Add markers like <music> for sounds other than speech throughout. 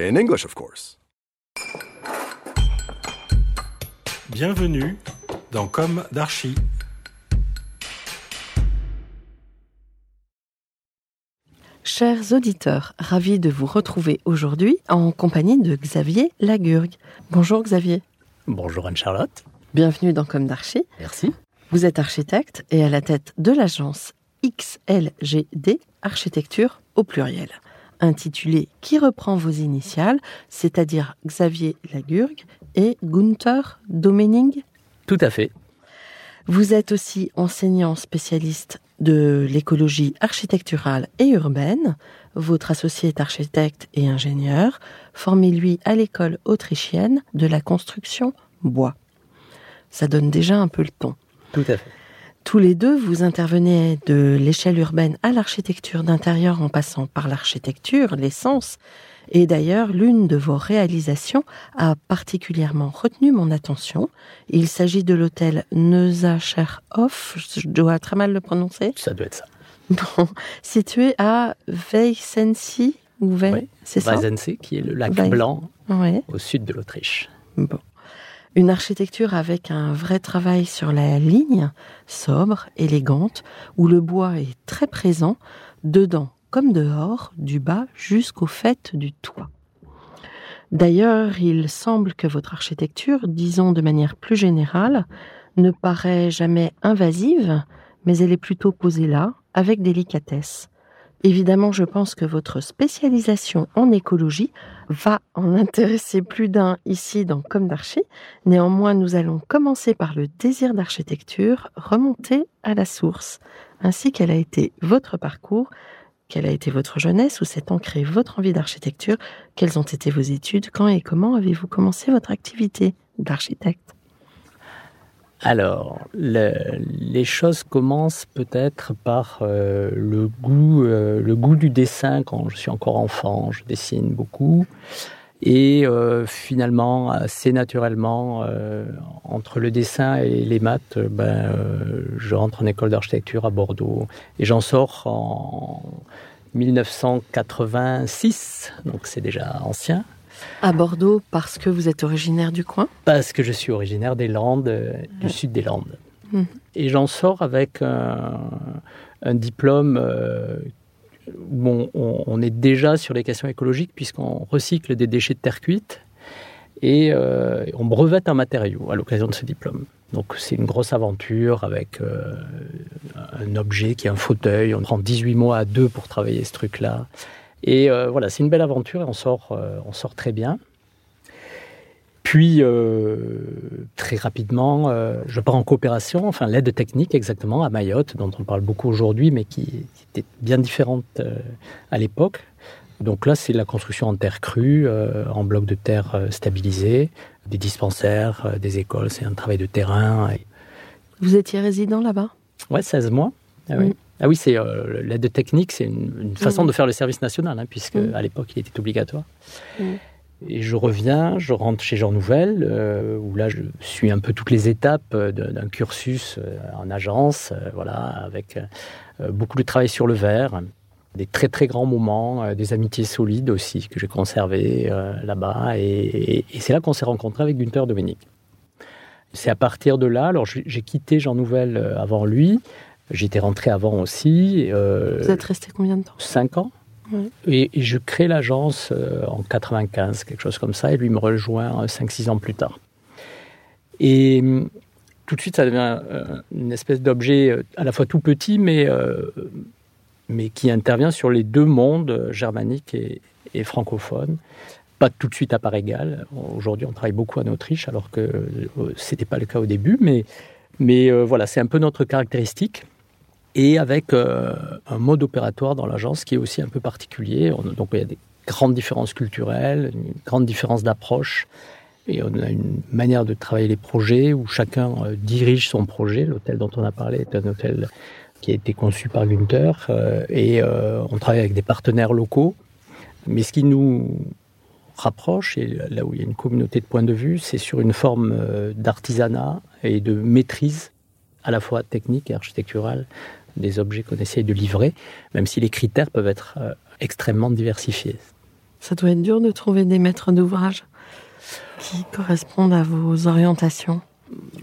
In English, of course. Bienvenue dans Comme d'Archi. Chers auditeurs, ravi de vous retrouver aujourd'hui en compagnie de Xavier Lagurgue. Bonjour Xavier, Bonjour Anne-Charlotte. bienvenue dans Comme d'Archi. Merci. Vous êtes architecte et à la tête de l'agence XLGD Architecture au pluriel, intitulée qui reprend vos initiales, c'est-à-dire Xavier Lagurgue et Gunther Domening. Tout à fait. Vous êtes aussi enseignant spécialiste de l'écologie architecturale et urbaine. Votre associé est architecte et ingénieur, formé lui à l'école autrichienne de la construction bois. Ça donne déjà un peu le ton. Tout à fait. Tous les deux, vous intervenez de l'échelle urbaine à l'architecture d'intérieur en passant par l'architecture, l'essence. Et d'ailleurs, l'une de vos réalisations a particulièrement retenu mon attention. Il s'agit de l'hôtel Neusacherhof, je dois très mal le prononcer, Ça doit être ça. Bon, situé à Weissensi, ou Wei- Oui. c'est ça? Weissensee, qui est le lac blanc au sud de l'Autriche. Bon. Une architecture avec un vrai travail sur la ligne, sobre, élégante, où le bois est très présent, dedans comme dehors, du bas jusqu'au fait du toit. D'ailleurs, il semble que votre architecture, disons de manière plus générale, ne paraît jamais invasive, mais elle est plutôt posée là, avec délicatesse. Évidemment, je pense que votre spécialisation en écologie va en intéresser plus d'un ici dans Comme d'Archi. Néanmoins, nous allons commencer par le désir d'architecture, remonter à la source, ainsi quel a été votre parcours, quelle a été votre jeunesse, où s'est ancrée votre envie d'architecture, quelles ont été vos études, quand et comment avez-vous commencé votre activité d'architecte? Alors, le- les choses commencent peut-être par euh, le, goût, euh, le goût du dessin quand je suis encore enfant. Je dessine beaucoup. Et euh, finalement, assez naturellement, entre le dessin et les maths, ben, je rentre en école d'architecture à Bordeaux. Et j'en sors en 1986, donc c'est déjà ancien. À Bordeaux, parce que vous êtes originaire du coin Parce que je suis originaire des Landes, euh, du sud des Landes. Mhm. Et j'en sors avec un, un diplôme euh, où on, on- on est déjà sur les questions écologiques puisqu'on recycle des déchets de terre cuite et euh, on brevette un matériau à l'occasion de ce diplôme. Donc c'est une grosse aventure avec euh, un objet qui est un fauteuil. On prend 18 mois à deux pour travailler ce truc-là. Et euh, voilà, c'est une belle aventure et on sort, euh, on sort très bien. Puis, euh, très rapidement, je pars en coopération, enfin l'aide technique exactement, à Mayotte, dont on parle beaucoup aujourd'hui, mais qui, qui était bien différente à l'époque. Donc là, c'est la construction en terre crue, euh, en blocs de terre euh, stabilisés, des dispensaires, euh, des écoles, c'est un travail de terrain. Vous étiez résident là-bas? Ouais, 16 mois. Ah oui, Mm. Ah oui c'est euh, l'aide technique, c'est une, une façon Mm. de faire le service national, hein, puisque Mm. à l'époque, il était obligatoire. Mm. Et je reviens, je rentre chez Jean Nouvel, euh, où là, je suis un peu toutes les étapes euh, d'un cursus en agence, euh, voilà, avec beaucoup de travail sur le verre, des très très grands moments, des amitiés solides aussi que j'ai conservées là-bas. Et, et- et c'est là qu'on s'est rencontrés avec Gunther Dominique. C'est à partir de là, alors j'ai quitté Jean Nouvel avant lui, j'étais rentré avant aussi. euh, Vous êtes resté combien de temps? cinq ans. Ouais. Et, et je crée l'agence euh, en 95, quelque chose comme ça, et lui me rejoint 5-6 ans plus tard. Et tout de suite, ça devient euh, une espèce d'objet euh, à la fois tout petit, mais, euh, mais qui intervient sur les deux mondes, euh, germanique et, et francophone. Pas tout de suite à part égale. Aujourd'hui, on travaille beaucoup en Autriche, alors que ce n'était pas le cas au début, mais, mais euh, voilà, c'est un peu notre caractéristique et avec euh, un mode opératoire dans l'agence qui est aussi un peu particulier. On- donc il y a des grande différence culturelle, une grande différence d'approche. Et on a une manière de travailler les projets où chacun euh, dirige son projet. L'hôtel dont on a parlé est un hôtel qui a été conçu par Gunther. Euh, et on travaille avec des partenaires locaux. Mais ce qui nous rapproche, et là où il y a une communauté de points de vue, c'est sur une forme d'artisanat et de maîtrise à la fois technique et architecturale des objets qu'on essaye de livrer, même si les critères peuvent être extrêmement diversifiés. Ça doit être dur de trouver des maîtres d'ouvrage qui correspondent à vos orientations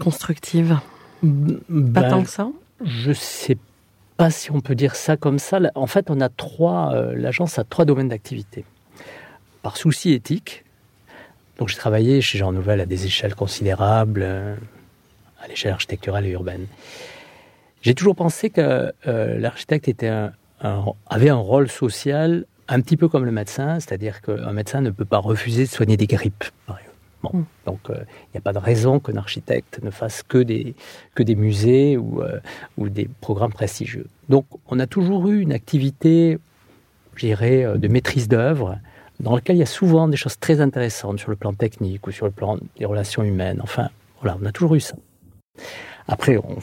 constructives Pas Ben, tant que ça Je sais pas si on peut dire ça comme ça. En fait, on a trois. euh, L'agence a trois domaines d'activité. Par souci éthique, donc j'ai travaillé chez Jean Nouvel à des échelles considérables, euh, à l'échelle architecturale et urbaine. J'ai toujours pensé que euh, l'architecte était un- un- avait un rôle social un petit peu comme le médecin, c'est-à-dire qu'un médecin ne peut pas refuser de soigner des grippes. par exemple. Bon, Mm. donc euh, il n'y a pas de raison qu'un architecte ne fasse que des, que des musées ou, euh, ou des programmes prestigieux. Donc on a toujours eu une activité, je dirais, de maîtrise d'œuvre, dans laquelle il y a souvent des choses très intéressantes sur le plan technique ou sur le plan des relations humaines. Enfin, voilà, on a toujours eu ça. Après, on,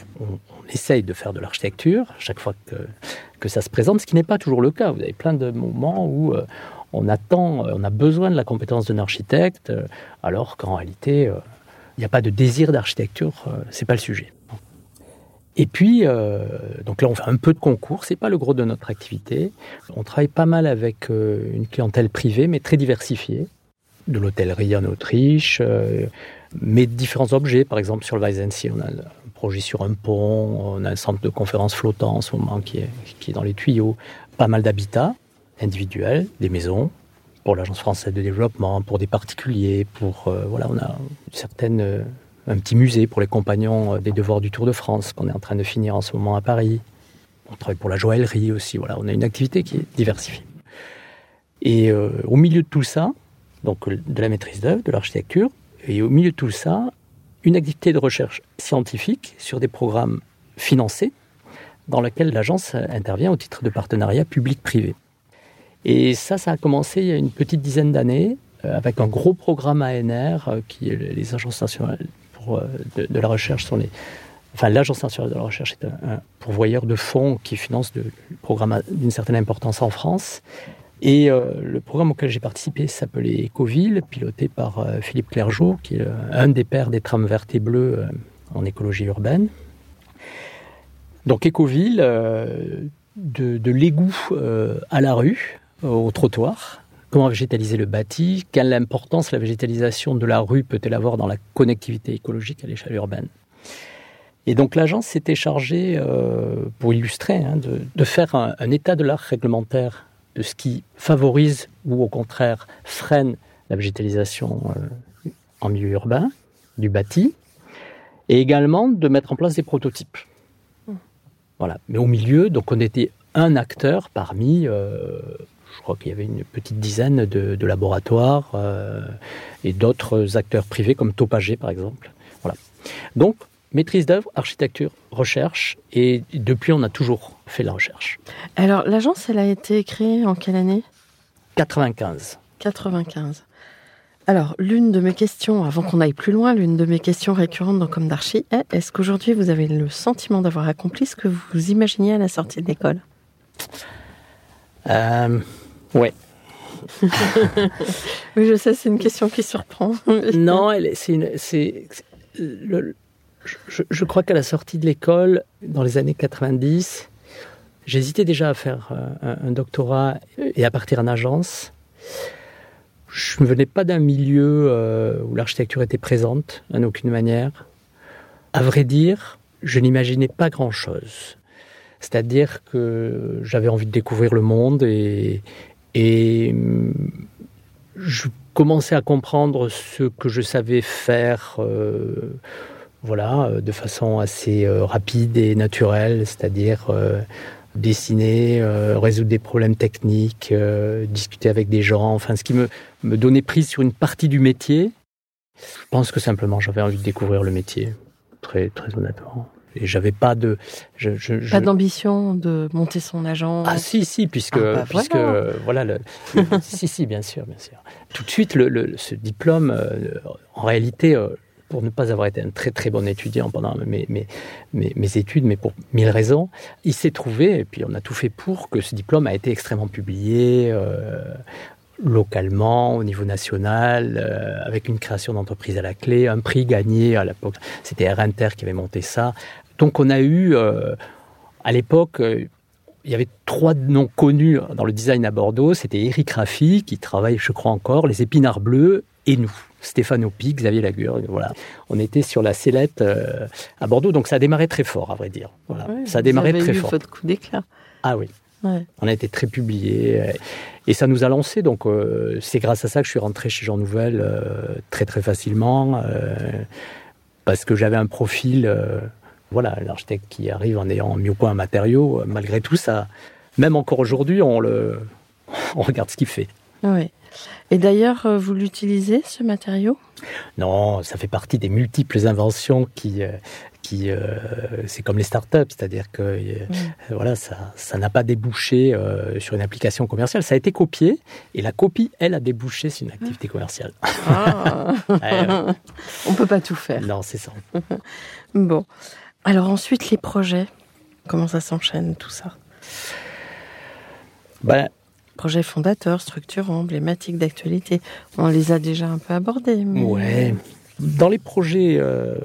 essaye de faire de l'architecture chaque fois que, ça se présente, ce qui n'est pas toujours le cas. Vous avez plein de moments où euh, on attend, euh, on a besoin de la compétence d'un architecte, euh, alors qu'en réalité, il n'y a pas de désir d'architecture, c'est pas le sujet. Et puis, donc là, on fait un peu de concours, c'est pas le gros de notre activité. On travaille pas mal avec une clientèle privée, mais très diversifiée, de l'hôtellerie en Autriche, mais différents objets. Par exemple, sur le Weissensee, on a projet sur un pont, on a un centre de conférence flottant en ce moment qui est, qui est dans les tuyaux. Pas mal d'habitats individuels, des maisons, pour l'Agence française de développement, pour des particuliers, pour euh, voilà, on a une certaine euh, un petit musée pour les compagnons euh, des devoirs du Tour de France qu'on est en train de finir en ce moment à Paris. On travaille pour la joaillerie aussi. Voilà, on a une activité qui est diversifiée. Et au milieu de tout ça, donc de la maîtrise d'œuvre, de l'architecture, et au milieu de tout ça, une activité de recherche scientifique sur des programmes financés dans lesquels l'agence intervient au titre de partenariat public-privé. Et ça, ça a commencé il y a une petite dizaine d'années euh, avec un gros programme ANR euh, qui est les agences nationales euh, de, la recherche sont les enfin l'agence nationale de la recherche est un, pourvoyeur de fonds qui finance de programmes d'une certaine importance en France et euh, le programme auquel j'ai participé s'appelait Ecoville piloté par euh, Philippe Clergeau qui est euh, un des pères des trames vertes et bleues en écologie urbaine. Donc Ecoville euh, de, l'égout à la rue au trottoir. Comment végétaliser le bâti, quelle importance la végétalisation de la rue peut-elle avoir dans la connectivité écologique à l'échelle urbaine? Et donc l'agence s'était chargée, pour illustrer, hein, de, faire un, état de l'art réglementaire de ce qui favorise ou au contraire freine la végétalisation euh, en milieu urbain, du bâti, et également de mettre en place des prototypes. Voilà. Mais au milieu, donc on était un acteur parmi euh, je crois qu'il y avait une petite dizaine de, de laboratoires euh, et d'autres acteurs privés comme Topager par exemple. Voilà. Donc maîtrise d'œuvre, architecture, recherche et depuis on a toujours fait la recherche. Alors l'agence elle a été créée en quelle année? 95. 95. Alors, l'une de mes questions, avant qu'on aille plus loin, l'une de mes questions récurrentes dans Comme d'Archie est est-ce qu'aujourd'hui vous avez le sentiment d'avoir accompli ce que vous imaginiez à la sortie de l'école? Euh, Ouais. <laughs> oui, je sais, c'est une question qui surprend. <laughs> non, c'est je, je, crois qu'à la sortie de l'école, dans les années 90, j'hésitais déjà à faire un, un, doctorat et à partir en agence. Je ne venais pas d'un milieu euh, où l'architecture était présente, en aucune manière. À vrai dire, je n'imaginais pas grand-chose. C'est-à-dire que j'avais envie de découvrir le monde et, et je commençais à comprendre ce que je savais faire, euh, voilà, de façon assez euh, rapide et naturelle, c'est-à-dire euh, dessiner, euh, résoudre des problèmes techniques, euh, discuter avec des gens, enfin, ce qui me, me donnait prise sur une partie du métier. Je pense que simplement j'avais envie de découvrir le métier, très, très honnêtement. et j'avais pas de, je, je- je- Pas d'ambition de monter son agent. ah si si puisque Ah, bah, puisque voilà. euh, voilà le, le- <laughs> si si bien sûr bien sûr tout de suite le, le- ce diplôme euh, en réalité pour ne pas avoir été un très très bon étudiant pendant mes, mes, mes, études, mais pour mille raisons, il s'est trouvé, et puis on a tout fait pour, que ce diplôme a été extrêmement publié euh, localement, au niveau national, euh, avec une création d'entreprise à la clé, un prix gagné à l'époque. C'était Air Inter qui avait monté ça. Donc on a eu, euh, à l'époque, il y avait trois noms connus dans le design à Bordeaux. C'était Eric Raffi, qui travaille, je crois encore, les épinards bleus, et nous. Stéphane Opie, Xavier Lagur, voilà. On était sur la sellette euh, à Bordeaux, donc ça a démarré très fort, à vrai dire. Voilà. Ça a vous démarré avez très eu fort. votre coup d'éclat. Ah oui. Ouais. On a été très publié euh, et ça nous a lancé. Donc euh, c'est grâce à ça que je suis rentré chez Jean Nouvel euh, très très facilement parce que j'avais un profil, voilà, l'architecte qui arrive en ayant mis au point un matériau. euh, malgré tout ça, même encore aujourd'hui, on le, <laughs> on regarde ce qu'il fait. Ouais. Et d'ailleurs, euh, vous l'utilisez ce matériau? Non, ça fait partie des multiples inventions qui, euh, qui euh, c'est comme les startups, c'est-à-dire que voilà, ça, ça n'a pas débouché euh, sur une application commerciale. Ça a été copié et la copie, elle, a débouché sur une activité commerciale. Ah. <laughs> Ouais, ouais. On peut pas tout faire. non, c'est ça. <laughs> Bon. Alors ensuite, les projets. Comment ça s'enchaîne tout ça? Ben, Projets fondateurs, structurants, emblématiques d'actualité. On les a déjà un peu abordés. mais- ouais. Dans les projets, euh,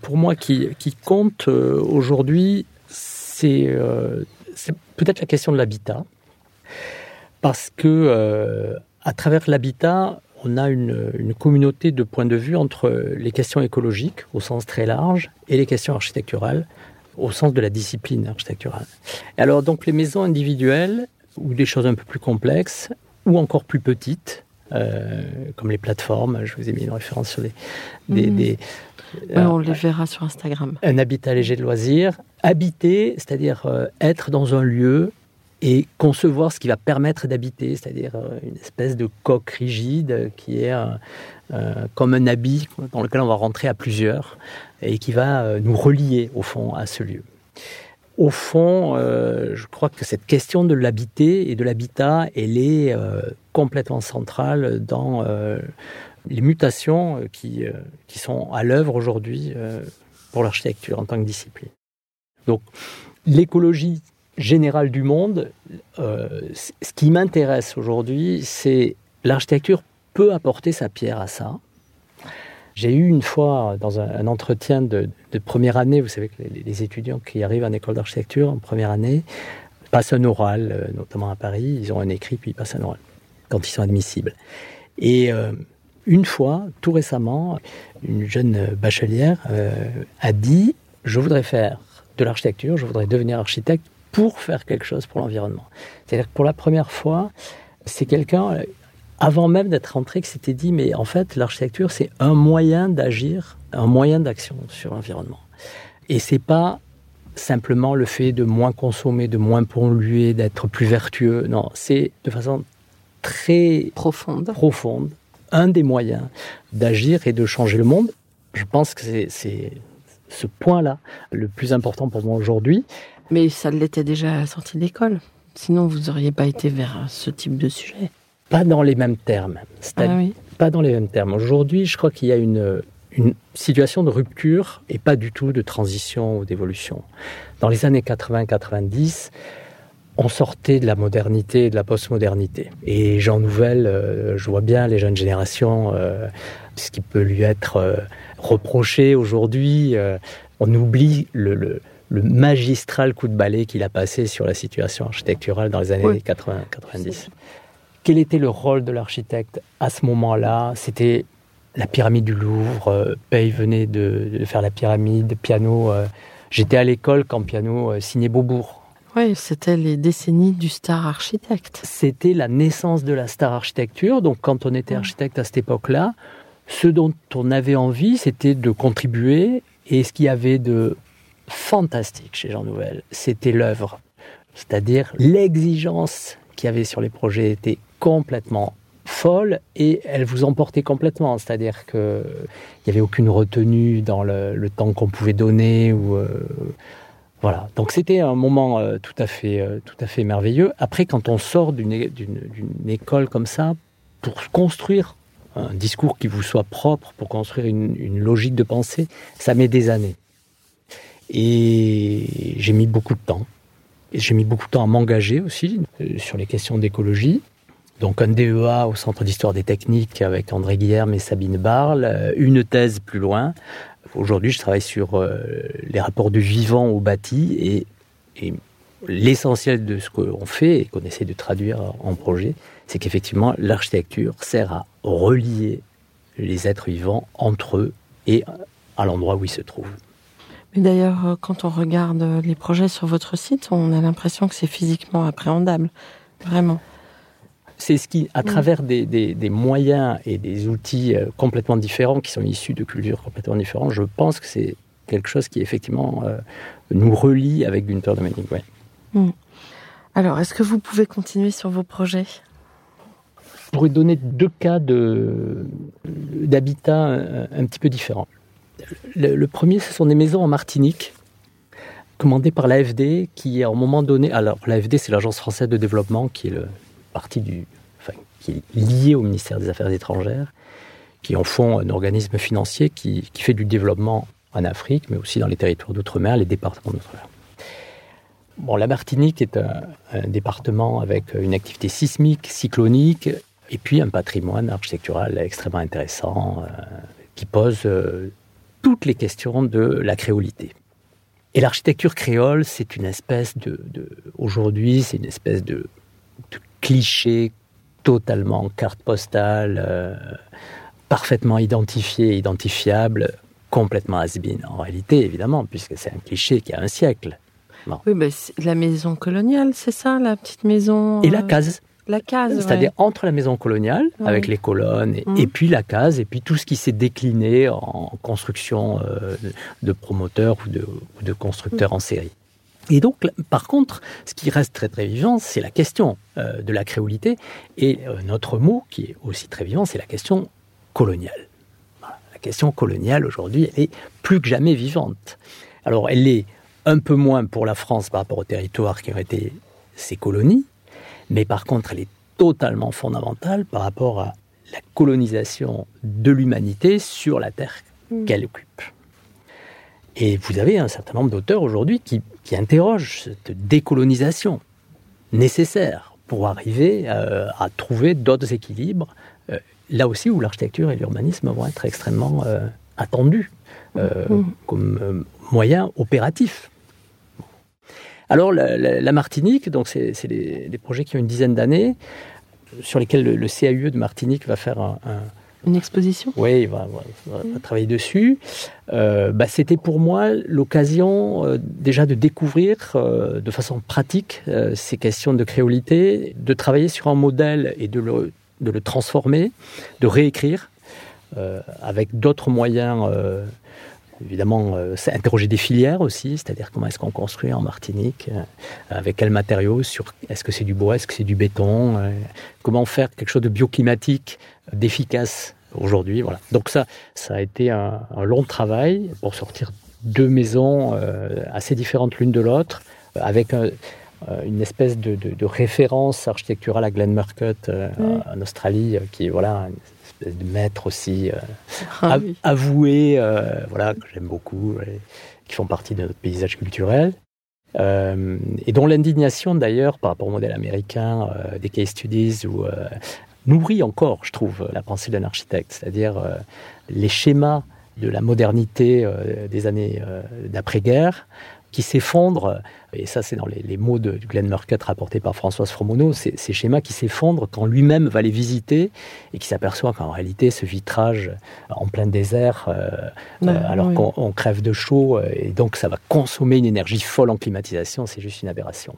pour moi, qui, qui comptent euh, aujourd'hui, c'est euh, c'est peut-être la question de l'habitat. Parce que euh, à travers l'habitat, on a une, une communauté de points de vue entre les questions écologiques au sens très large et les questions architecturales au sens de la discipline architecturale. Et alors donc les maisons individuelles ou des choses un peu plus complexes ou encore plus petites, euh, comme les plateformes, je vous ai mis une référence sur les, des, Mhm. des- Ouais, euh, on les verra sur Instagram. un habitat léger de loisirs. Habiter, c'est-à-dire euh, être dans un lieu et concevoir ce qui va permettre d'habiter, c'est-à-dire euh, une espèce de coque rigide qui est euh, euh, comme un habit dans lequel on va rentrer à plusieurs et qui va nous relier au fond à ce lieu. Au fond, je crois que cette question de l'habiter et de l'habitat, elle est complètement centrale dans les mutations qui, qui sont à l'œuvre aujourd'hui pour l'architecture en tant que discipline. Donc, l'écologie générale du monde, euh, ce qui m'intéresse aujourd'hui, c'est l'architecture peut apporter sa pierre à ça. J'ai eu une fois, dans un, entretien de, première année, vous savez que les, étudiants qui arrivent en école d'architecture en première année passent un oral, euh, notamment à Paris, ils ont un écrit puis ils passent un oral quand ils sont admissibles. Et euh, une fois, tout récemment, une jeune bachelière a dit Je voudrais faire de l'architecture, je voudrais devenir architecte pour faire quelque chose pour l'environnement. C'est-à-dire que pour la première fois, c'est quelqu'un, avant même d'être rentré, qui s'était dit Mais en fait, l'architecture, c'est un moyen d'agir, un moyen d'action sur l'environnement. Et c'est pas simplement le fait de moins consommer, de moins polluer, d'être plus vertueux. Non, c'est de façon très Profonde. profonde, un des moyens d'agir et de changer le monde. Je pense que c'est ce point-là le plus important pour moi aujourd'hui. Mais ça l'était déjà à la sortie d'école. Sinon, vous n'auriez pas été vers ce type de sujet. Pas dans les mêmes termes. Ah oui. pas dans les mêmes termes. Aujourd'hui, je crois qu'il y a une, une situation de rupture et pas du tout de transition ou d'évolution. Dans les années 80-90, on sortait de la modernité et de la postmodernité. Et Jean Nouvel, euh, je vois bien les jeunes générations, euh, ce qui peut lui être euh, reproché aujourd'hui. euh, on oublie le, le- le magistral coup de balai qu'il a passé sur la situation architecturale dans les années Oui. 80-90. Quel était le rôle de l'architecte à ce moment-là? C'était la pyramide du Louvre. euh, Pey venait de, de faire la pyramide, piano. euh, J'étais à l'école quand piano signait Beaubourg. Oui, c'était les décennies du star architecte. C'était la naissance de la star architecture. Donc, quand on était Mm. architecte à cette époque-là, ce dont on avait envie, c'était de contribuer. Et ce qu'il y avait de fantastique chez Jean Nouvel, c'était l'œuvre. C'est-à-dire l'exigence qu'il y avait sur les projets était complètement folle et elle vous emportait complètement. C'est-à-dire qu'il n'y avait aucune retenue dans le, temps qu'on pouvait donner. Ou, euh, voilà. Donc c'était un moment euh, tout, à fait, euh, tout à fait merveilleux. Après, quand on sort d'une école comme ça, pour construire un discours qui vous soit propre, pour construire une, logique de pensée, ça met des années. Et j'ai mis beaucoup de temps. J'ai mis beaucoup de temps à m'engager aussi sur les questions d'écologie. Donc un DEA au Centre d'histoire des techniques avec André Guillerme et Sabine Barle, euh, une thèse plus loin. Aujourd'hui, je travaille sur euh, les rapports du vivant au bâti et, l'essentiel de ce qu'on fait et qu'on essaie de traduire en projet, c'est qu'effectivement l'architecture sert à relier les êtres vivants entre eux et à l'endroit où ils se trouvent. Mais d'ailleurs, euh, quand on regarde les projets sur votre site, on a l'impression que c'est physiquement appréhendable, vraiment. C'est ce qui, à travers des, moyens et des outils euh, complètement différents, qui sont issus de cultures complètement différentes, je pense que c'est quelque chose qui effectivement euh, nous relie avec Gunther de Manning. Mm. Alors, est-ce que vous pouvez continuer sur vos projets? Je pourrais donner deux cas d'habitat un, un, petit peu différents. Le, premier, ce sont des maisons en Martinique commandées par l'AFD, qui à un moment donné, alors l'AFD c'est l'Agence française de développement, qui est le partie du, enfin, qui est liée au ministère des Affaires étrangères, qui en font un organisme financier qui, qui fait du développement en Afrique, mais aussi dans les territoires d'outre-mer, les départements d'outre-mer. Bon, la Martinique est un, département avec une activité sismique, cyclonique, et puis un patrimoine architectural extrêmement intéressant euh, qui pose euh, toutes les questions de la créolité. Et l'architecture créole, c'est une espèce de, de aujourd'hui, c'est une espèce de cliché totalement carte postale, euh, parfaitement identifié, identifiable, complètement has en réalité, évidemment, puisque c'est un cliché qui a un siècle. Oui, mais la maison coloniale, c'est ça, la petite maison. Et la case. La case, C'est-à-dire entre la maison coloniale, avec les colonnes, et, mmh. puis la case, et puis tout ce qui s'est décliné en construction euh, de promoteurs ou de, de constructeurs mmh. en série. Et donc, par contre, ce qui reste très très vivant, c'est la question euh, de la créolité. Et euh, notre mot, qui est aussi très vivant, c'est la question coloniale. La question coloniale, aujourd'hui, elle est plus que jamais vivante. Alors, elle est un peu moins pour la France par rapport aux territoires qui ont été ses colonies, mais par contre, elle est totalement fondamentale par rapport à la colonisation de l'humanité sur la terre mmh. qu'elle occupe. Et vous avez un certain nombre d'auteurs aujourd'hui qui, interrogent cette décolonisation nécessaire pour arriver euh, à, trouver d'autres équilibres, euh, là aussi où l'architecture et l'urbanisme vont être extrêmement euh, attendus mmh. comme moyen opératif. Alors la, Martinique, donc c'est des, projets qui ont une dizaine d'années, sur lesquels le, CAUE de Martinique va faire un une exposition? Oui, il va, travailler dessus. Euh, bah, C'était pour moi l'occasion euh, déjà de découvrir euh, de façon pratique ces questions de créolité, de travailler sur un modèle et de le, de le transformer, de réécrire avec d'autres moyens évidemment, c'est interroger des filières aussi, c'est-à-dire comment est-ce qu'on construit en Martinique, avec quels matériaux, sur est-ce que c'est du bois, est-ce que c'est du béton, comment faire quelque chose de bioclimatique d'efficace aujourd'hui. Voilà. Donc ça, ça a été un, long travail pour sortir deux maisons euh, assez différentes l'une de l'autre, euh, avec euh, une espèce de, référence architecturale à Glen Murcutt en Australie, qui est voilà, de maître aussi ah avoué, voilà, que j'aime beaucoup, qui font partie de notre paysage culturel. et dont l'indignation d'ailleurs par rapport au modèle américain des case studies ou nourrit encore, je trouve, la pensée d'un architecte, c'est-à-dire euh, les schémas de la modernité euh, des années euh, d'après-guerre qui s'effondrent, et ça c'est dans les, mots de, Glenn Murcutt rapportés par Françoise Fromono, ces, ces schémas qui s'effondrent quand lui-même va les visiter et qui s'aperçoit qu'en réalité ce vitrage en plein désert, alors qu'on crève de chaud, et donc ça va consommer une énergie folle en climatisation, c'est juste une aberration.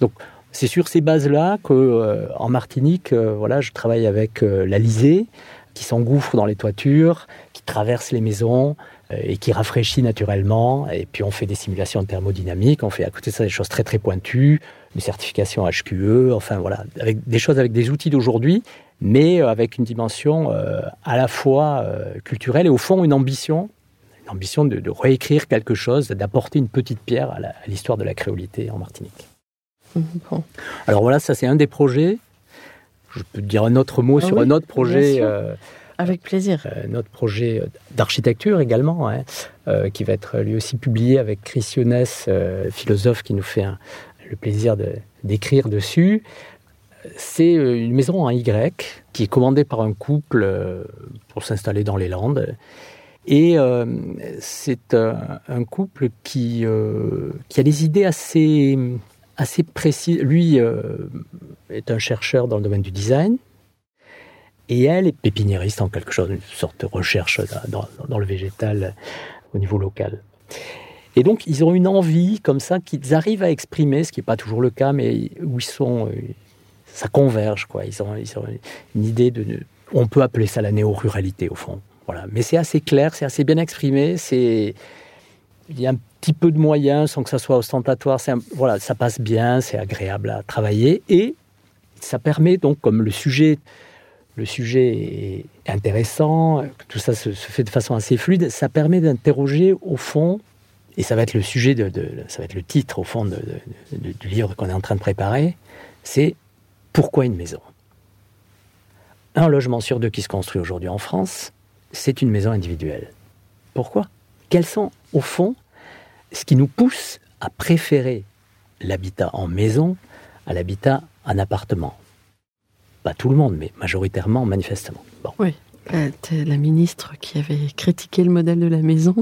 Donc c'est sur ces bases-là que, euh, en Martinique, euh, voilà, je travaille avec euh, la Lysée, qui s'engouffre dans les toitures, qui traverse les maisons et qui rafraîchit naturellement. Et puis on fait des simulations thermodynamiques, on fait à côté de ça des choses très très pointues de certification HQE, enfin voilà, avec des choses avec des outils d'aujourd'hui, mais avec une dimension à la fois culturelle et au fond une ambition une ambition de, réécrire quelque chose, d'apporter une petite pierre à l'histoire de la créolité en Martinique. Alors voilà, ça c'est un des projets. Je peux dire un autre mot ah sur un autre projet. Euh, avec plaisir. Euh, notre projet d'architecture également, hein, euh, qui va être lui aussi publié avec Chris Younes, philosophe qui nous fait le plaisir d'écrire dessus. C'est une maison en Y qui est commandée par un couple pour s'installer dans les Landes. Et c'est un couple qui, a des idées assez assez précis. Lui euh, est un chercheur dans le domaine du design. Et elle est pépiniériste en quelque chose, une sorte de recherche dans, le végétal au niveau local. Et donc, ils ont une envie comme ça qu'ils arrivent à exprimer, ce qui n'est pas toujours le cas, mais où ils sont, euh, ça converge, quoi. Ils ont, une idée de, on peut appeler ça la néo-ruralité au fond. Voilà. Mais c'est assez clair, c'est assez bien exprimé, il y a un petit peu de moyens sans que ça soit ostentatoire. voilà, ça passe bien, c'est agréable à travailler et ça permet donc, comme le sujet, le sujet est intéressant, tout ça se, fait de façon assez fluide, ça permet d'interroger au fond, et ça va être le sujet de, ça va être le titre au fond du livre qu'on est en train de préparer, c'est pourquoi une maison? Un logement sur deux qui se construit aujourd'hui en France, c'est une maison individuelle. Pourquoi? Quels sont, au fond, ce qui nous pousse à préférer l'habitat en maison à l'habitat en appartement? Pas tout le monde, mais majoritairement, manifestement. Oui. Euh, la ministre qui avait critiqué le modèle de la maison,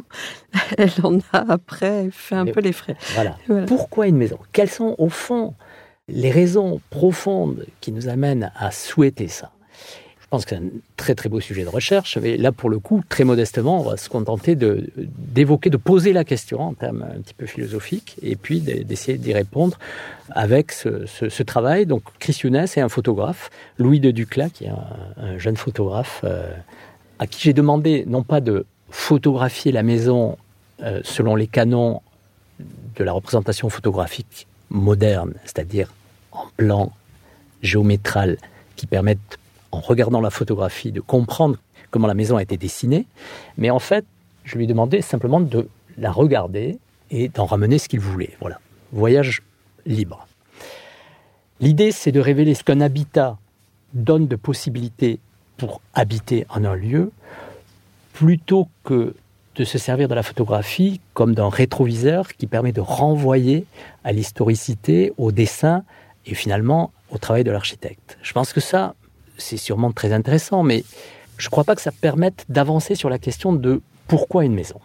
<laughs> elle en a après fait un peu les frais. voilà. Pourquoi une maison? Quelles sont au fond les raisons profondes qui nous amènent à souhaiter ça? Pense que c'est un très très beau sujet de recherche. Mais là, pour le coup, très modestement, on va se contenter d'évoquer, de, poser la question en termes un petit peu philosophiques, et puis d'essayer d'y répondre avec ce, travail. Donc, Chris Younes est un photographe, Louis de Duclas, qui est un, jeune photographe, euh, à qui j'ai demandé non pas de photographier la maison euh, selon les canons de la représentation photographique moderne, c'est-à-dire en plan géométral qui permettent en regardant la photographie, de comprendre comment la maison a été dessinée. Mais en fait, je lui ai demandé simplement de la regarder et d'en ramener ce qu'il voulait. Voilà, voyage libre. L'idée, c'est de révéler ce qu'un habitat donne de possibilités pour habiter en un lieu, plutôt que de se servir de la photographie comme d'un rétroviseur qui permet de renvoyer à l'historicité, au dessin et finalement au travail de l'architecte. Je pense que ça, c'est sûrement très intéressant, mais je ne crois pas que ça permette d'avancer sur la question de pourquoi une maison.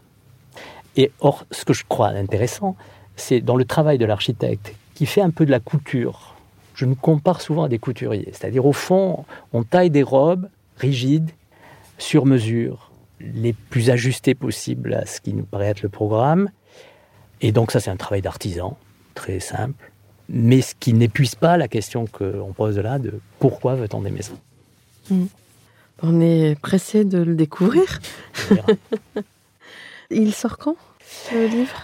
Et or, ce que je crois intéressant, c'est dans le travail de l'architecte qui fait un peu de la couture. Je me compare souvent à des couturiers, c'est-à-dire au fond, on taille des robes rigides, sur mesure, les plus ajustées possibles à ce qui nous paraît être le programme. Et donc ça, c'est un travail d'artisan, très simple mais ce qui n'épuise pas la question qu'on pose là de pourquoi veut-on des maisons. Hmm. On est pressé de le découvrir. <laughs> Il sort quand, ce livre?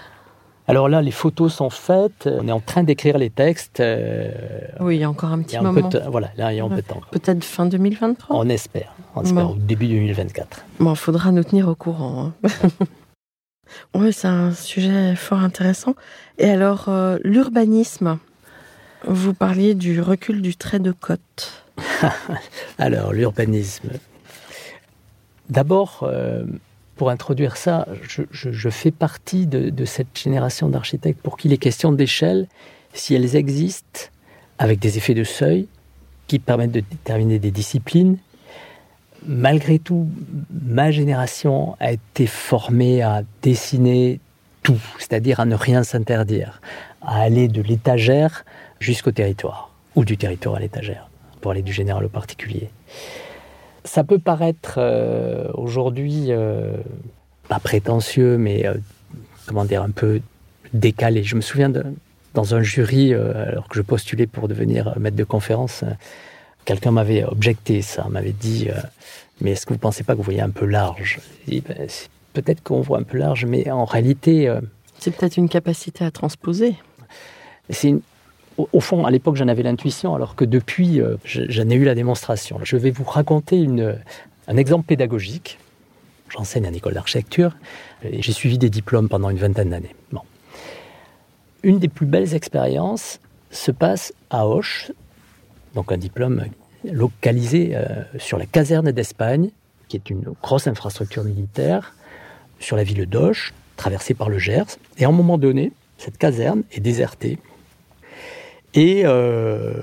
Alors là, les photos sont faites, on est en train d'écrire les textes. Euh, oui, il y a encore un petit moment. voilà, là, il y a un peu de temps. Peut-être fin 2023 On espère, on espère au début 2024. Bon, il faudra nous tenir au courant. Hein. <laughs> oui, c'est un sujet fort intéressant. Et alors, euh, l'urbanisme, vous parliez du recul du trait de côte. <laughs> Alors, l'urbanisme. D'abord, euh, pour introduire ça, je, fais partie de, cette génération d'architectes pour qui les questions d'échelle, si elles existent, avec des effets de seuil qui permettent de déterminer des disciplines, malgré tout, ma génération a été formée à dessiner tout, c'est-à-dire à ne rien s'interdire, à aller de l'étagère jusqu'au territoire, ou du territoire à l'étagère, pour aller du général au particulier. Ça peut paraître euh, aujourd'hui euh, pas prétentieux, mais euh, comment dire, un peu décalé. Je me souviens dans un jury, alors que je postulais pour devenir maître de conférence, quelqu'un m'avait objecté ça, m'avait dit Mais est-ce que vous ne pensez pas que vous voyez un peu large? Ben, Peut-être qu'on voit un peu large, mais en réalité. c'est peut-être une capacité à transposer. C'est une, au, fond, à l'époque, j'en avais l'intuition, alors que depuis, euh, j'en ai eu la démonstration. Je vais vous raconter une, un exemple pédagogique. J'enseigne à une école d'architecture et j'ai suivi des diplômes pendant une vingtaine d'années. Bon. Une des plus belles expériences se passe à Auch, donc un diplôme localisé euh, sur la caserne d'Espagne, qui est une grosse infrastructure militaire, sur la ville d'Auch, traversée par le Gers. Et à un moment donné, cette caserne est désertée. Et euh,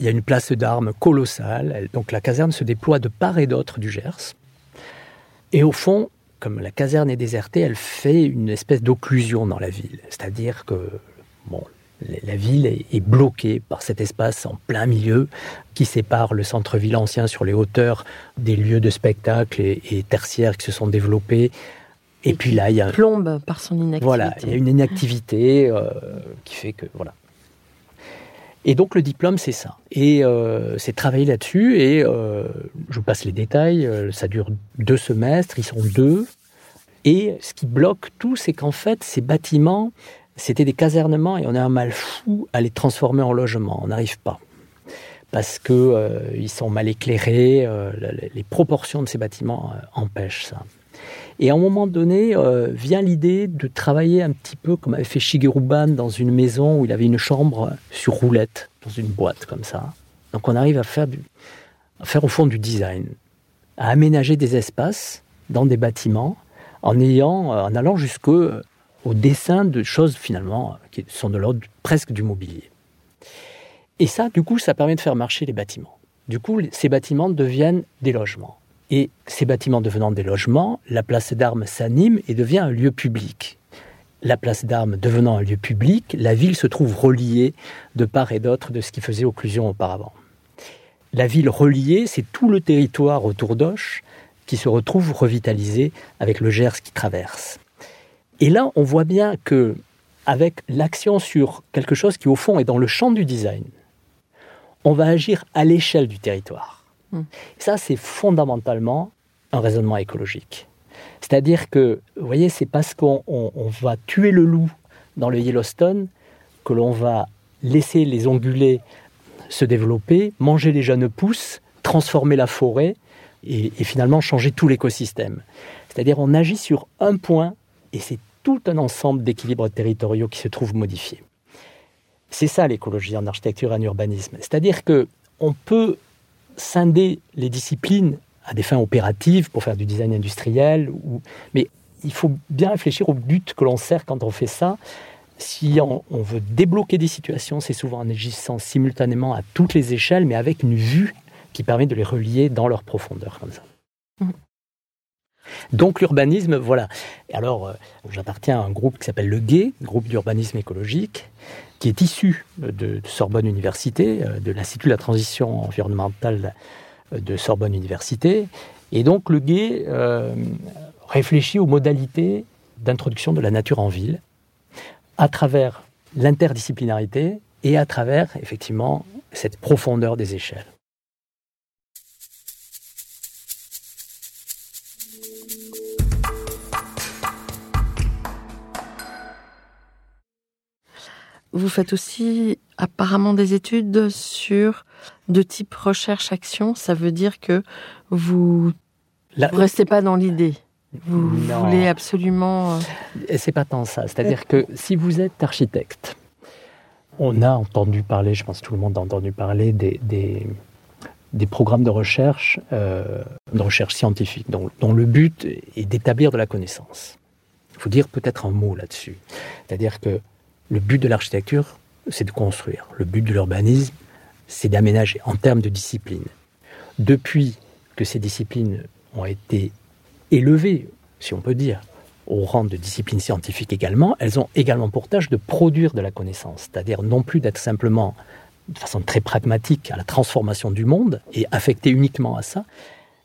il y a une place d'armes colossale. Donc la caserne se déploie de part et d'autre du Gers. Et au fond, comme la caserne est désertée, elle fait une espèce d'occlusion dans la ville. C'est-à-dire que la ville est bloquée par cet espace en plein milieu qui sépare le centre-ville ancien sur les hauteurs des lieux de spectacle et, tertiaires qui se sont développés. Et, puis là, il y a plombe par son inactivité. Voilà, il y a une inactivité euh, qui fait que voilà. Et donc le diplôme, c'est ça. Et euh, c'est travailler là-dessus. Et euh, je vous passe les détails. Ça dure deux semestres. Ils sont deux. Et ce qui bloque tout, c'est qu'en fait, ces bâtiments, c'était des casernements et on a un mal fou à les transformer en logements. On n'arrive pas. Parce qu'ils euh, sont mal éclairés, les proportions de ces bâtiments empêchent ça. Et à un moment donné, vient l'idée de travailler un petit peu comme avait fait Shigeru Ban dans une maison où il avait une chambre sur roulette, dans une boîte comme ça. Donc on arrive à faire, à faire au fond du design, à aménager des espaces dans des bâtiments en, ayant, en allant jusqu'au au dessin de choses finalement qui sont de l'ordre presque du mobilier. Et ça, du coup, ça permet de faire marcher les bâtiments. Du coup, ces bâtiments deviennent des logements. Et ces bâtiments devenant des logements, la place d'armes s'anime et devient un lieu public. La place d'armes devenant un lieu public, la ville se trouve reliée de part et d'autre de ce qui faisait occlusion auparavant. La ville reliée, c'est tout le territoire autour d'Auch qui se retrouve revitalisé avec le Gers qui traverse. Et là, on voit bien que avec l'action sur quelque chose qui au fond est dans le champ du design, on va agir à l'échelle du territoire. Ça, c'est fondamentalement un raisonnement écologique. C'est-à-dire que, vous voyez, c'est parce qu'on va tuer le loup dans le Yellowstone que l'on va laisser les ongulés se développer, manger les jeunes pousses, transformer la forêt et, et finalement changer tout l'écosystème. C'est-à-dire on agit sur un point et c'est tout un ensemble d'équilibres territoriaux qui se trouvent modifiés. C'est ça l'écologie en architecture et en urbanisme. C'est-à-dire que on peut scinder les disciplines à des fins opératives pour faire du design industriel, ou... mais il faut bien réfléchir au but que l'on sert quand on fait ça. Si on, veut débloquer des situations, c'est souvent en agissant simultanément à toutes les échelles, mais avec une vue qui permet de les relier dans leur profondeur comme ça. Mmh. Donc l'urbanisme, voilà. alors, euh, j'appartiens à un groupe qui s'appelle le GUE, groupe d'urbanisme écologique, qui est issu de, Sorbonne Université, euh, de l'Institut de la transition environnementale euh, de Sorbonne Université. Et donc le GUE réfléchit aux modalités d'introduction de la nature en ville à travers l'interdisciplinarité et à travers effectivement cette profondeur des échelles. Vous faites aussi apparemment des études sur de type recherche-action. Ça veut dire que vous ne restez pas dans l'idée. Vous voulez absolument. Euh, c'est pas tant ça. C'est-à-dire que si vous êtes architecte, on a entendu parler, je pense que tout le monde a entendu parler des, des, programmes de recherche, euh, de recherche scientifique, dont, dont le but est d'établir de la connaissance. Il faut dire peut-être un mot là-dessus. C'est-à-dire que le but de l'architecture, c'est de construire. Le but de l'urbanisme, c'est d'aménager en termes de discipline. Depuis que ces disciplines ont été élevées, si on peut dire, au rang de discipline scientifique également, elles ont également pour tâche de produire de la connaissance, c'est-à-dire non plus d'être simplement de façon très pragmatique à la transformation du monde et affectées uniquement à ça,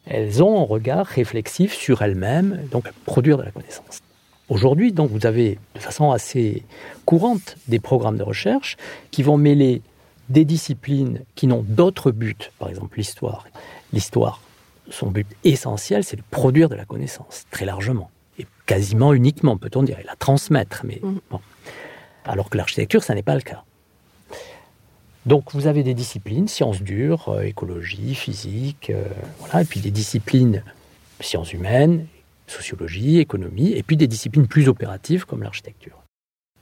elles ont un regard réflexif sur elles-mêmes, donc produire de la connaissance. Aujourd'hui, donc, vous avez de façon assez courante des programmes de recherche qui vont mêler des disciplines qui n'ont d'autre but, par exemple l'histoire. L'histoire, son but essentiel, c'est de produire de la connaissance, très largement, et quasiment uniquement, peut-on dire, et la transmettre. Mais mm. bon. Alors que l'architecture, ça n'est pas le cas. Donc vous avez des disciplines, sciences dures, euh, écologie, physique, euh, voilà, et puis des disciplines sciences humaines, sociologie, économie, et puis des disciplines plus opératives comme l'architecture.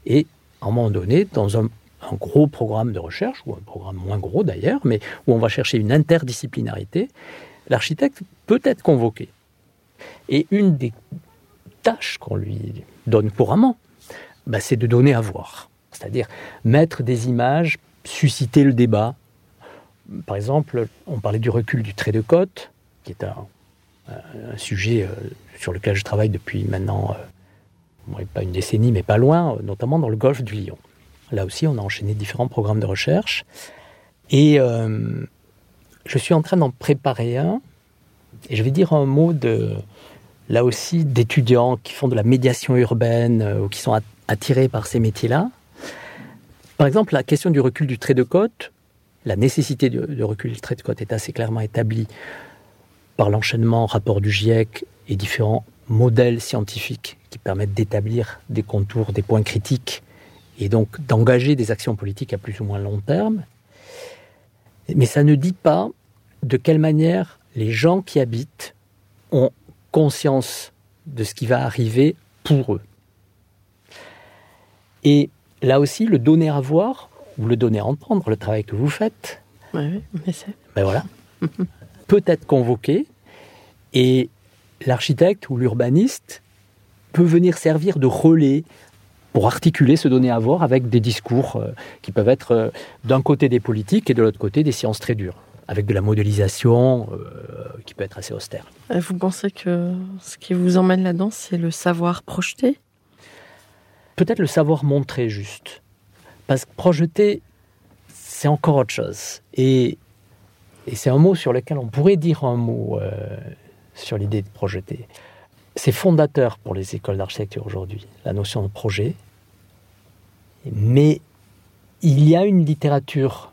Et à un moment donné, dans un, gros programme de recherche, ou un programme moins gros d'ailleurs, mais où on va chercher une interdisciplinarité, l'architecte peut être convoqué. Et une des tâches qu'on lui donne couramment, bah, c'est de donner à voir. C'est-à-dire mettre des images, susciter le débat. Par exemple, on parlait du recul du trait de côte, qui est un, un sujet euh, sur lequel je travaille depuis maintenant, euh, pas une décennie, mais pas loin, notamment dans le golfe du Lion. Là aussi, on a enchaîné différents programmes de recherche. Et euh, je suis en train d'en préparer un. Et je vais dire un mot de, là aussi, d'étudiants qui font de la médiation urbaine euh, ou qui sont attirés par ces métiers-là. Par exemple, la question du recul du trait de côte, la nécessité de, de recul du trait de côte est assez clairement établie par l'enchaînement rapport du GIEC et différents modèles scientifiques qui permettent d'établir des contours, des points critiques et donc d'engager des actions politiques à plus ou moins long terme. Mais ça ne dit pas de quelle manière les gens qui habitent ont conscience de ce qui va arriver pour eux. Et là aussi, le donner à voir ou le donner à entendre, le travail que vous faites, Oui, mais c'est. ben voilà, <laughs> peut être convoqué et l'architecte ou l'urbaniste peut venir servir de relais pour articuler ce donner à voir avec des discours euh, qui peuvent être euh, d'un côté des politiques et de l'autre côté des sciences très dures, avec de la modélisation euh, qui peut être assez austère. Vous pensez que ce qui vous emmène là-dedans, c'est le savoir projeté? Peut-être le savoir montrer juste. Parce que projeter, c'est encore autre chose. Et, et c'est un mot sur lequel on pourrait dire un mot euh, sur l'idée de projeter. C'est fondateur pour les écoles d'architecture aujourd'hui, la notion de projet. Mais il y a une littérature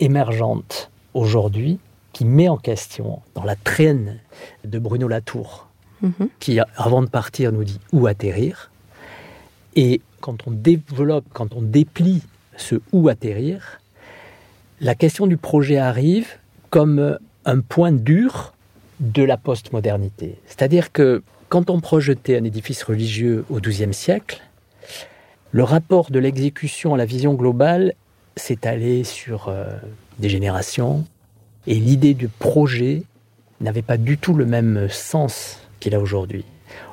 émergente aujourd'hui qui met en question, dans la traîne de Bruno Latour, Mhm. qui, avant de partir, nous dit où atterrir. Et quand on développe, quand on déplie ce où atterrir, la question du projet arrive comme un point dur de la postmodernité. C'est-à-dire que quand on projetait un édifice religieux au XIIe siècle, le rapport de l'exécution à la vision globale allé sur euh, des générations, et l'idée du projet n'avait pas du tout le même sens qu'il a aujourd'hui.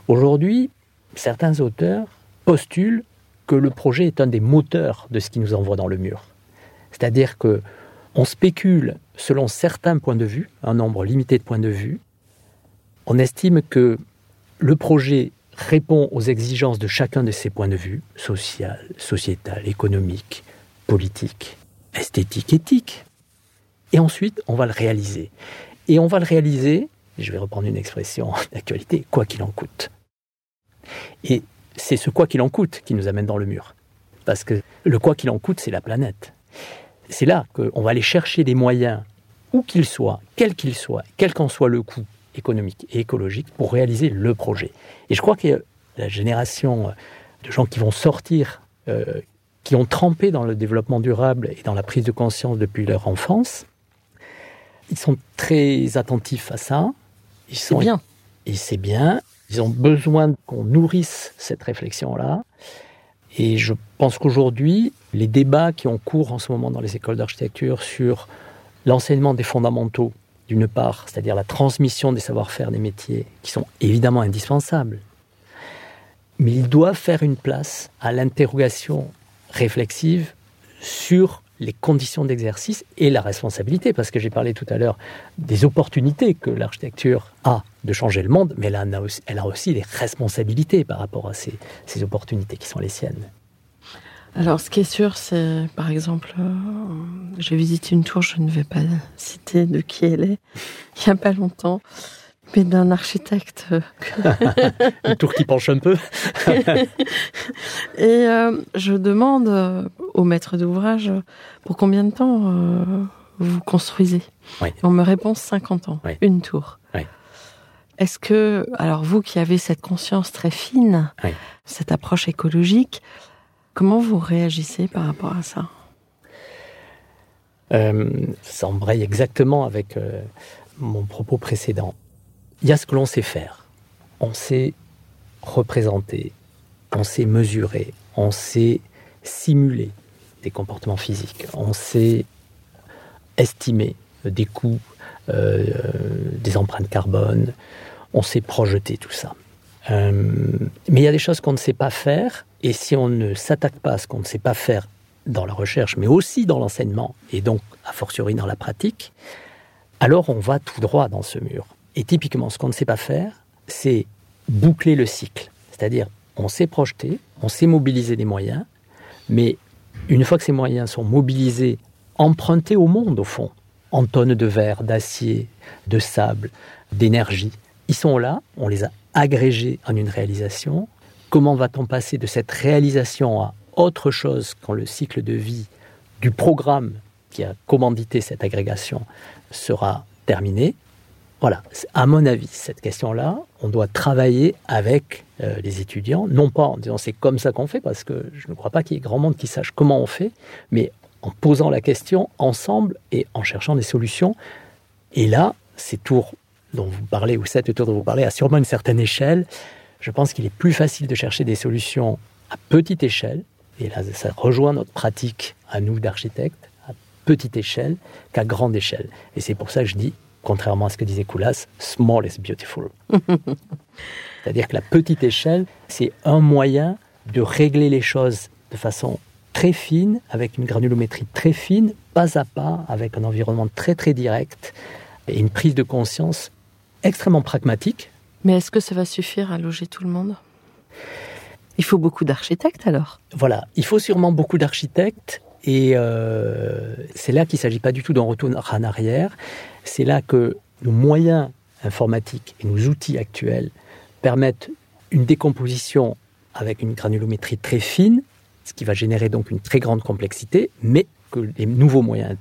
Aujourd'hui, certains auteurs postulent que le projet est un des moteurs de ce qui nous envoie dans le mur. C'est-à-dire que on spécule selon certains points de vue, un nombre limité de points de vue. On estime que le projet répond aux exigences de chacun de ces points de vue, social, sociétal, économique, politique, esthétique, éthique. Et ensuite, on va le réaliser. Et on va le réaliser, je vais reprendre une expression <laughs> d'actualité, quoi qu'il en coûte. Et c'est ce quoi qu'il en coûte qui nous amène dans le mur. Parce que le quoi qu'il en coûte, c'est la planète. C'est là qu'on va aller chercher des moyens, où qu'ils soient, quels qu'ils soient, quel qu'en soit le coût économique et écologique, pour réaliser le projet. Et je crois que la génération de gens qui vont sortir, euh, qui ont trempé dans le développement durable et dans la prise de conscience depuis leur enfance, ils sont très attentifs à ça. Ils sont bien. et c'est bien. Ils ont besoin qu'on nourrisse cette réflexion-là. Et je pense qu'aujourd'hui, les débats qui ont cours en ce moment dans les écoles d'architecture sur l'enseignement des fondamentaux, d'une part, c'est-à-dire la transmission des savoir-faire des métiers, qui sont évidemment indispensables, mais ils doivent faire une place à l'interrogation réflexive sur les conditions d'exercice et la responsabilité, parce que j'ai parlé tout à l'heure des opportunités que l'architecture a de changer le monde, mais elle a aussi, elle a aussi des responsabilités par rapport à ces, ces opportunités qui sont les siennes. Alors, ce qui est sûr, c'est, par exemple, euh, j'ai visité une tour, je ne vais pas citer de qui elle est, <laughs> il n'y a pas longtemps, mais d'un architecte. euh, <laughs> Une tour qui penche un peu. <laughs> Et euh, je demande euh, au maître d'ouvrage pour combien de temps euh, vous construisez? Oui. On me répond 50 ans, Oui. une tour. Oui. Est-ce que, alors vous qui avez cette conscience très fine, cette approche écologique, comment vous réagissez par rapport à ça? Euh, ça embraye exactement avec mon propos précédent. Il y a ce que l'on sait faire. On sait représenter, on sait mesurer, on sait simuler des comportements physiques, on sait estimer des coûts, euh, des empreintes carbone, on sait projeter tout ça. Euh, mais il y a des choses qu'on ne sait pas faire, et si on ne s'attaque pas à ce qu'on ne sait pas faire dans la recherche, mais aussi dans l'enseignement, et donc a fortiori dans la pratique, alors on va tout droit dans ce mur. Et typiquement, ce qu'on ne sait pas faire, c'est boucler le cycle. C'est-à-dire, on sait projeter, on sait mobiliser des moyens, mais une fois que ces moyens sont mobilisés, empruntés au monde, au fond, en tonnes de verre, d'acier, de sable, d'énergie, ils sont là, on les a agrégés en une réalisation. Comment va-t-on passer de cette réalisation à autre chose quand le cycle de vie du programme qui a commandité cette agrégation sera terminé Voilà, à mon avis, cette question-là, on doit travailler avec euh, les étudiants, non pas en disant c'est comme ça qu'on fait, parce que je ne crois pas qu'il y ait grand monde qui sache comment on fait, mais en posant la question ensemble et en cherchant des solutions. Et là, ces tours dont vous parlez, ou cette tour dont vous parlez, à sûrement une certaine échelle. Je pense qu'il est plus facile de chercher des solutions à petite échelle, et là, ça rejoint notre pratique à nous d'architectes, à petite échelle qu'à grande échelle. Et c'est pour ça que je dis, contrairement à ce que disait Koulas, small is beautiful. <laughs> C'est-à-dire que la petite échelle, c'est un moyen de régler les choses de façon très fine, avec une granulométrie très fine, pas à pas, avec un environnement très très direct et une prise de conscience extrêmement pragmatique. Mais est-ce que ça va suffire à loger tout le monde? Il faut beaucoup d'architectes alors Voilà, il faut sûrement beaucoup d'architectes et euh, c'est là qu'il ne s'agit pas du tout d'en retour en arrière. C'est là que nos moyens informatiques et nos outils actuels permettent une décomposition avec une granulométrie très fine, ce qui va générer donc une très grande complexité, mais que les nouveaux moyens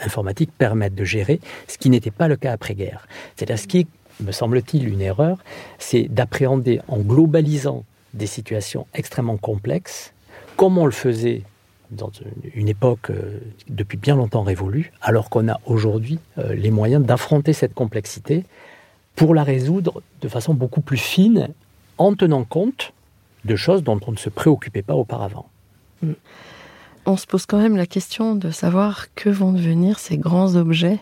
informatiques permettent de gérer, ce qui n'était pas le cas après-guerre. C'est-à-dire ce qui me semble-t-il, une erreur, c'est d'appréhender en globalisant des situations extrêmement complexes, comme on le faisait dans une époque euh, depuis bien longtemps révolue, alors qu'on a aujourd'hui euh, les moyens d'affronter cette complexité pour la résoudre de façon beaucoup plus fine, en tenant compte de choses dont on ne se préoccupait pas auparavant. Mm. On se pose quand même la question de savoir que vont devenir ces grands objets.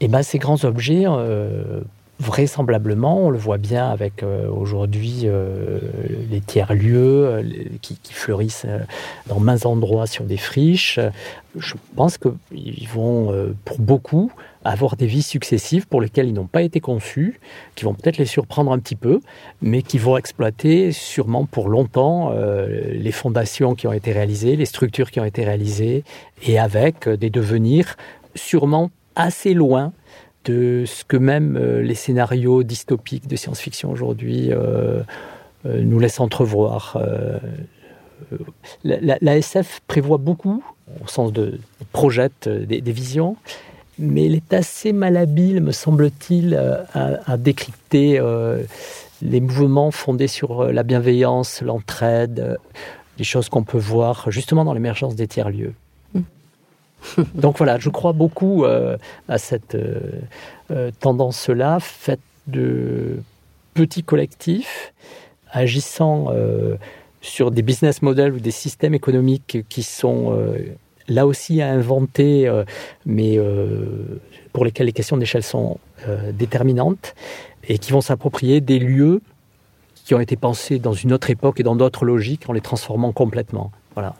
Eh ben, ces grands objets, euh, vraisemblablement, on le voit bien avec euh, aujourd'hui euh, les tiers-lieux euh, qui, fleurissent dans mains endroits sur des friches. Je pense qu'ils vont, pour beaucoup, avoir des vies successives pour lesquelles ils n'ont pas été conçus, qui vont peut-être les surprendre un petit peu, mais qui vont exploiter sûrement pour longtemps les fondations qui ont été réalisées, les structures qui ont été réalisées, et avec des devenirs sûrement assez loin de ce que même euh, les scénarios dystopiques de science-fiction aujourd'hui euh, euh, nous laissent entrevoir. La, SF prévoit beaucoup, au sens de projette des, visions, mais elle est assez malhabile, me semble-t-il, à, décrypter les mouvements fondés sur la bienveillance, l'entraide, des choses qu'on peut voir justement dans l'émergence des tiers-lieux. <laughs> Donc voilà, je crois beaucoup euh, à cette euh, euh, tendance-là, faite de petits collectifs agissant sur des business models ou des systèmes économiques qui sont là aussi à inventer, mais pour lesquels les questions d'échelle sont déterminantes, et qui vont s'approprier des lieux qui ont été pensés dans une autre époque et dans d'autres logiques en les transformant complètement. Voilà.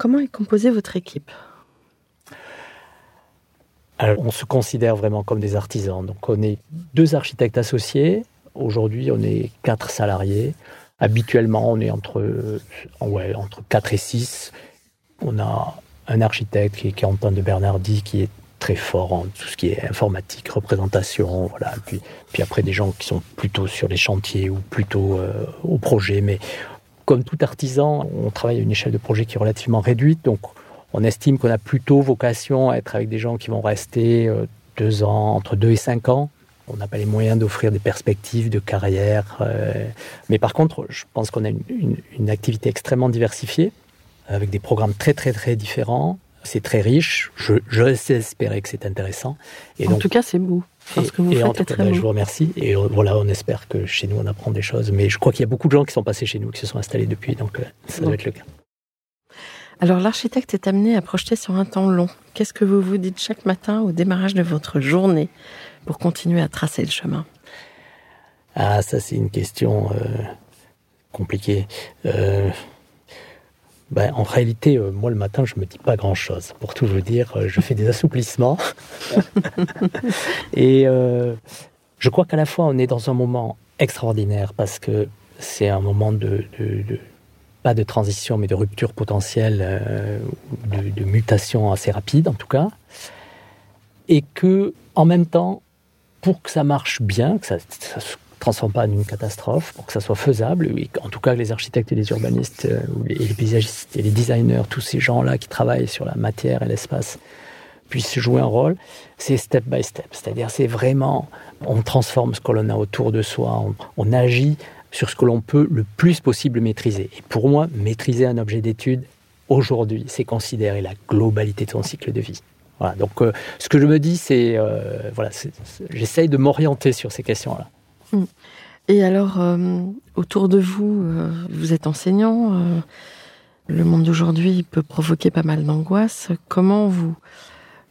Comment est composée votre équipe? On se considère vraiment comme des artisans. On est deux architectes associés. Aujourd'hui, on est quatre salariés. Habituellement, on est entre, ouais, entre 4 et 6. On a un architecte qui est, Antoine de Bernardi, qui est très fort en tout ce qui est informatique, représentation, voilà. Puis, après des gens qui sont plutôt sur les chantiers ou plutôt euh, au projet, comme tout artisan, on travaille à une échelle de projet qui est relativement réduite, donc on estime qu'on a plutôt vocation à être avec des gens qui vont rester euh, deux ans, entre deux et cinq ans. On n'a pas les moyens d'offrir des perspectives de carrière. Euh, mais par contre, je pense qu'on a une, activité extrêmement diversifiée, avec des programmes très très très différents. C'est très riche. Je, je sais espérer que c'est intéressant. Et en tout cas, c'est beau. Parce que vous en tout cas, ben, je vous remercie. Et voilà, on espère que chez nous, on apprend des choses. Mais je crois qu'il y a beaucoup de gens qui sont passés chez nous, qui se sont installés depuis. Donc, ça doit être le cas. Alors l'architecte est amené à projeter sur un temps long. Qu'est-ce que vous vous dites chaque matin au démarrage de votre journée pour continuer à tracer le chemin? Ah, ça c'est une question euh, compliquée. Euh, ben, en réalité, euh, moi le matin, je me dis pas grand-chose. Pour tout vous dire, je fais des <laughs> assouplissements. <laughs> Et je crois qu'à la fois, on est dans un moment extraordinaire parce que c'est un moment de pas de transition, mais de rupture potentielle, euh, de, mutation assez rapide en tout cas, et que en même temps, pour que ça marche bien, que ça ne se transforme pas en une catastrophe, pour que ça soit faisable, en tout cas que les architectes et les urbanistes, euh, et les paysagistes et les designers, tous ces gens-là qui travaillent sur la matière et l'espace, puissent jouer un rôle, c'est step by step. C'est-à-dire, c'est vraiment, on transforme ce que l'on a autour de soi, on agit sur ce que l'on peut le plus possible maîtriser. Et pour moi, maîtriser un objet d'étude, aujourd'hui, c'est considérer la globalité de son cycle de vie. Voilà, donc euh, ce que je me dis, c'est, euh, voilà, j'essaye de m'orienter sur ces questions-là. Hmm. Et alors, euh, autour de vous, vous êtes enseignant, le monde d'aujourd'hui peut provoquer pas mal d'angoisse. Comment vous,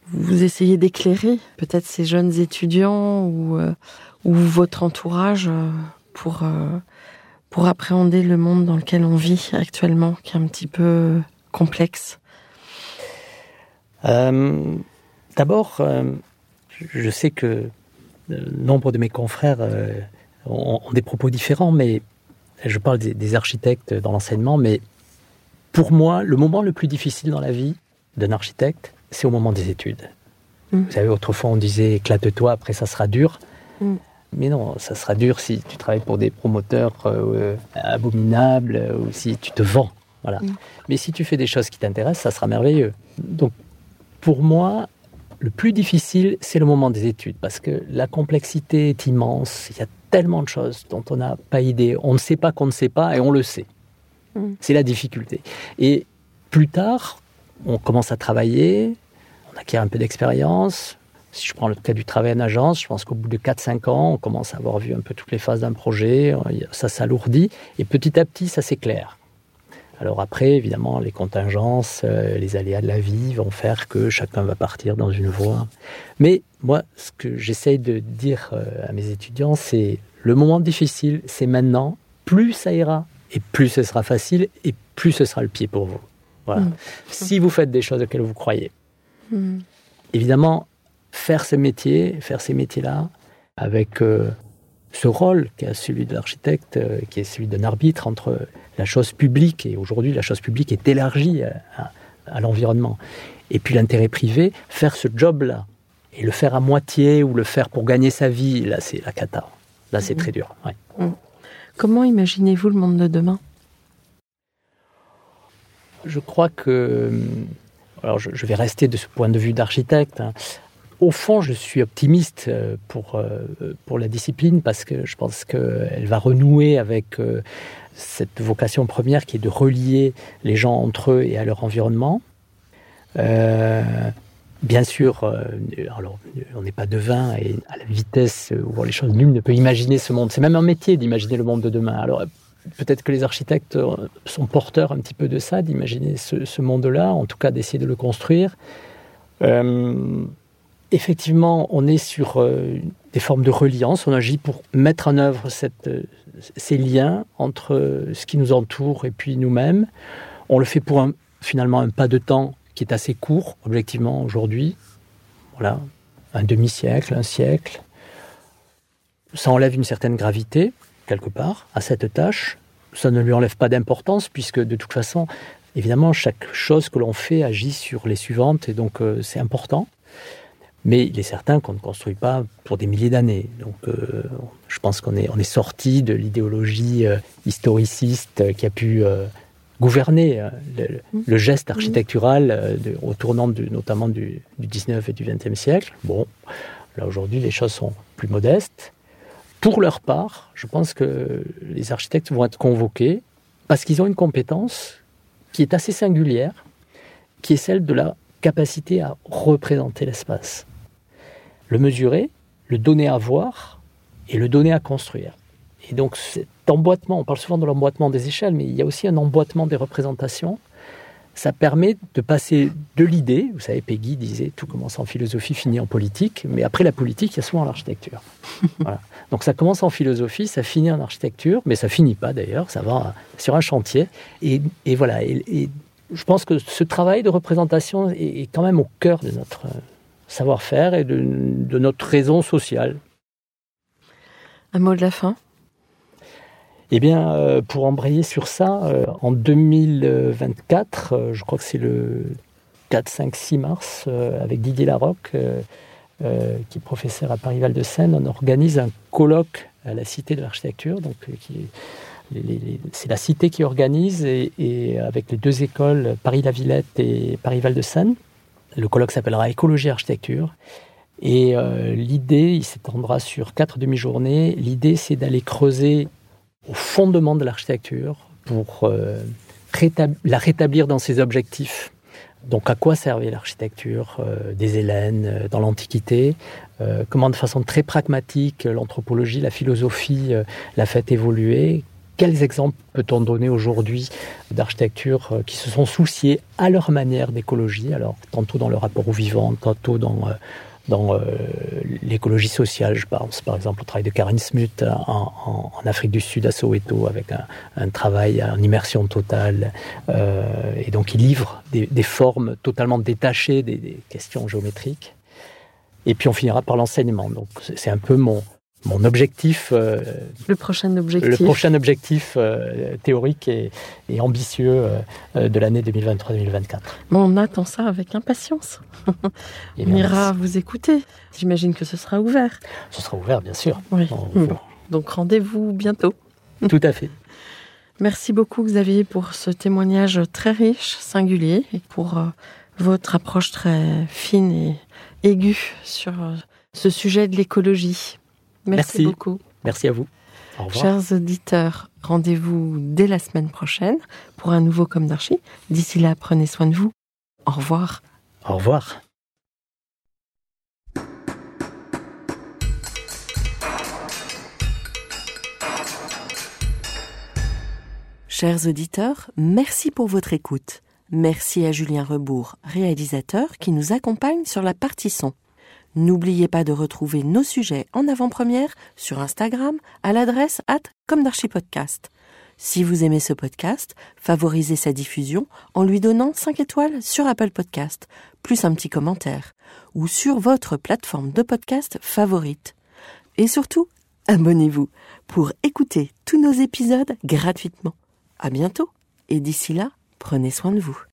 vous essayez d'éclairer peut-être ces jeunes étudiants ou, ou votre entourage pour, euh, pour appréhender le monde dans lequel on vit actuellement, qui est un petit peu complexe? Euh, D'abord, euh, je sais que nombre de mes confrères ont, des propos différents, mais je parle des, architectes dans l'enseignement, mais pour moi, le moment le plus difficile dans la vie d'un architecte, c'est au moment des études. Mmh. Vous savez, autrefois on disait éclate-toi, après ça sera dur. Mmh. Mais non, ça sera dur si tu travailles pour des promoteurs euh, abominables euh, ou si tu te vends. Voilà. Mm. Mais si tu fais des choses qui t'intéressent, ça sera merveilleux. Donc, pour moi, le plus difficile, c'est le moment des études parce que la complexité est immense. Il y a tellement de choses dont on n'a pas idée. On ne sait pas qu'on ne sait pas et on le sait. Mm. C'est la difficulté. Et plus tard, on commence à travailler, on acquiert un peu d'expérience, si je prends le cas du travail en agence, je pense qu'au bout de 4-5 ans, on commence à avoir vu un peu toutes les phases d'un projet, ça s'alourdit, et petit à petit, ça s'éclaire. Alors après, évidemment, les contingences, euh, les aléas de la vie vont faire que chacun va partir dans une voie. Mais moi, ce que j'essaye de dire euh, à mes étudiants, c'est le moment difficile, c'est maintenant. Plus ça ira, et plus ce sera facile, et plus ce sera le pied pour vous. Voilà. Mmh. Si vous faites des choses auxquelles vous croyez. Mmh. Évidemment, faire ce métier, faire ces métiers-là, avec euh, ce rôle qui est celui de l'architecte, euh, qui est celui d'un arbitre entre la chose publique, et aujourd'hui la chose publique est élargie à, l'environnement, et puis l'intérêt privé, faire ce job-là, et le faire à moitié ou le faire pour gagner sa vie, là c'est la cata. Là c'est mmh. très dur. Mmh. Comment imaginez-vous le monde de demain? Je crois que alors je, vais rester de ce point de vue d'architecte. Hein au fond, je suis optimiste euh, pour, euh, pour la discipline parce que je pense qu'elle va renouer avec euh, cette vocation première qui est de relier les gens entre eux et à leur environnement. bien sûr, alors, on n'est pas devin et à la vitesse où les choses, nul ne peut imaginer ce monde. C'est même un métier d'imaginer le monde de demain. Alors peut-être que les architectes sont porteurs un petit peu de ça, d'imaginer ce monde-là, en tout cas d'essayer de le construire effectivement, on est sur euh, des formes de reliance. On agit pour mettre en œuvre euh, ces liens entre euh, ce qui nous entoure et puis nous-mêmes. On le fait pour finalement un pas de temps qui est assez court, objectivement, aujourd'hui. Voilà, un demi-siècle, un siècle. Ça enlève une certaine gravité, quelque part, à cette tâche. Ça ne lui enlève pas d'importance, puisque de toute façon, évidemment, chaque chose que l'on fait agit sur les suivantes, et donc c'est important. Mais il est certain qu'on ne construit pas pour des milliers d'années. Donc euh, je pense qu'on est, on est sorti de l'idéologie euh, historiciste qui a pu euh, gouverner le, geste architectural au tournant notamment du, du 19 et du 20e siècle. Bon, là aujourd'hui les choses sont plus modestes. Pour leur part, je pense que les architectes vont être convoqués parce qu'ils ont une compétence qui est assez singulière, qui est celle de la capacité à représenter l'espace. Le mesurer, le donner à voir et le donner à construire. Et donc cet emboîtement, on parle souvent de l'emboîtement des échelles, mais il y a aussi un emboîtement des représentations. Ça permet de passer de l'idée, vous savez, Peggy disait tout commence en philosophie, finit en politique, mais après la politique, il y a souvent l'architecture. <laughs> Donc ça commence en philosophie, ça finit en architecture, mais ça finit pas d'ailleurs, ça va sur un chantier. Et, voilà, et, je pense que ce travail de représentation est, quand même au cœur de notre savoir-faire et de, notre raison sociale. Un mot de la fin? Eh bien, euh, pour embrayer sur ça, euh, en 2024, euh, je crois que c'est le 4, 5, 6 mars, avec Didier Larocque, qui est professeur à Paris-Val de Seine, on organise un colloque à la Cité de l'Architecture, donc c'est la cité qui organise et, avec les deux écoles Paris-La Villette et Paris-Val de Seine. Le colloque s'appellera Écologie Architecture. Et euh, l'idée, il s'étendra sur quatre demi-journées. L'idée, c'est d'aller creuser au fondement de l'architecture pour euh, la rétablir dans ses objectifs. Donc, à quoi servait l'architecture euh, des Hélènes dans l'Antiquité Comment, de façon très pragmatique, l'anthropologie, la philosophie l'a fait évoluer quels exemples peut-on donner aujourd'hui d'architecture euh, qui se sont souciés à leur manière d'écologie, alors tantôt dans le rapport au vivant, tantôt dans, euh, euh, l'écologie sociale? Je pense par exemple au travail de Karen Smuth en, Afrique du Sud, à Soweto, avec un, travail en immersion totale. et donc il livre des, formes totalement détachées des, des questions géométriques. Et puis on finira par l'enseignement. Donc c'est un peu mon, mon objectif. Euh, le prochain objectif. Le prochain objectif euh, théorique et, ambitieux euh, de l'année 2023-2024. on attend ça avec impatience. <laughs> on ira vous écouter. J'imagine que ce sera ouvert. Ce sera ouvert, bien sûr. Oui. Donc rendez-vous bientôt. Tout à fait. <laughs> Merci beaucoup Xavier pour ce témoignage très riche, singulier, et pour votre approche très fine et aiguë sur ce sujet de l'écologie. Merci, beaucoup. Merci à vous. Au revoir. Chers auditeurs, rendez-vous dès la semaine prochaine pour un nouveau Comme d'Archie. D'ici là, prenez soin de vous. Au revoir. Au revoir. Chers auditeurs, merci pour votre écoute. Merci à Julien Rebourg, réalisateur, qui nous accompagne sur la partie son. N'oubliez pas de retrouver nos sujets en avant-première sur Instagram à l'adresse at. Si vous aimez ce podcast, favorisez sa diffusion en lui donnant 5 étoiles sur Apple Podcast, plus un petit commentaire, ou sur votre plateforme de podcast favorite. Et surtout, abonnez-vous pour écouter tous nos épisodes gratuitement. À bientôt, et d'ici là, prenez soin de vous.